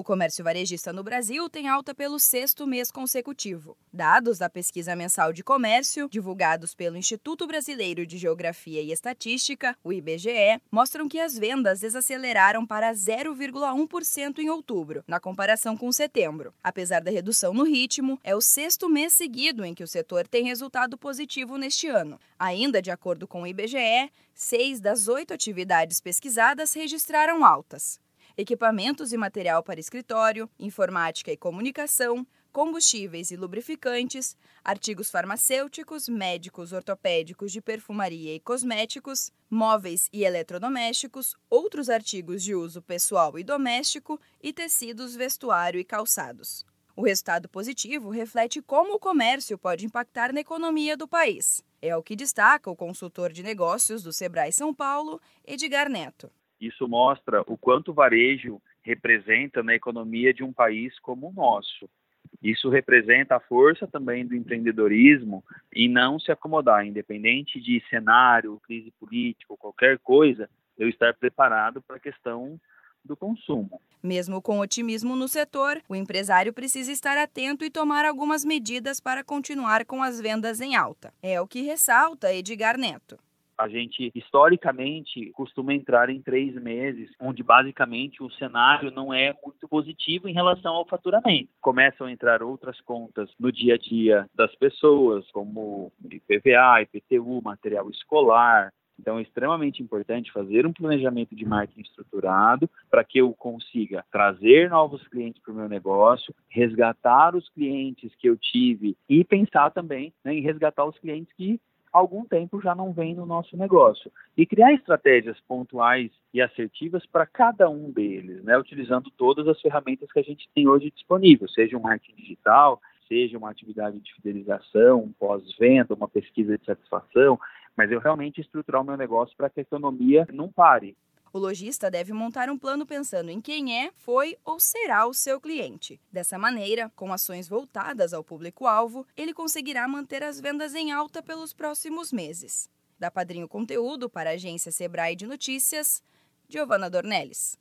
O comércio varejista no Brasil tem alta pelo sexto mês consecutivo. Dados da pesquisa mensal de comércio, divulgados pelo Instituto Brasileiro de Geografia e Estatística, o IBGE, mostram que as vendas desaceleraram para 0,1% em outubro, na comparação com setembro. Apesar da redução no ritmo, é o sexto mês seguido em que o setor tem resultado positivo neste ano. Ainda de acordo com o IBGE, seis das oito atividades pesquisadas registraram altas equipamentos e material para escritório, informática e comunicação, combustíveis e lubrificantes, artigos farmacêuticos, médicos, ortopédicos, de perfumaria e cosméticos, móveis e eletrodomésticos, outros artigos de uso pessoal e doméstico e tecidos, vestuário e calçados. O resultado positivo reflete como o comércio pode impactar na economia do país. É o que destaca o consultor de negócios do Sebrae São Paulo, Edgar Neto. Isso mostra o quanto o varejo representa na economia de um país como o nosso. Isso representa a força também do empreendedorismo e não se acomodar, independente de cenário, crise política, qualquer coisa, eu estar preparado para a questão do consumo. Mesmo com otimismo no setor, o empresário precisa estar atento e tomar algumas medidas para continuar com as vendas em alta. É o que ressalta Edgar Neto. A gente, historicamente, costuma entrar em três meses, onde basicamente o cenário não é muito positivo em relação ao faturamento. Começam a entrar outras contas no dia a dia das pessoas, como IPVA, IPTU, material escolar, então é extremamente importante fazer um planejamento de marketing estruturado para que eu consiga trazer novos clientes para o meu negócio, resgatar os clientes que eu tive e pensar também né, em resgatar os clientes que algum tempo já não vem no nosso negócio. E criar estratégias pontuais e assertivas para cada um deles, né? utilizando todas as ferramentas que a gente tem hoje disponível, seja um marketing digital, seja uma atividade de fidelização, um pós-venda, uma pesquisa de satisfação, mas eu realmente estruturar o meu negócio para que a economia não pare. O lojista deve montar um plano pensando em quem é, foi ou será o seu cliente. Dessa maneira, com ações voltadas ao público-alvo, ele conseguirá manter as vendas em alta pelos próximos meses. Da Padrinho Conteúdo para a agência Sebrae de Notícias, Giovana Dornelles.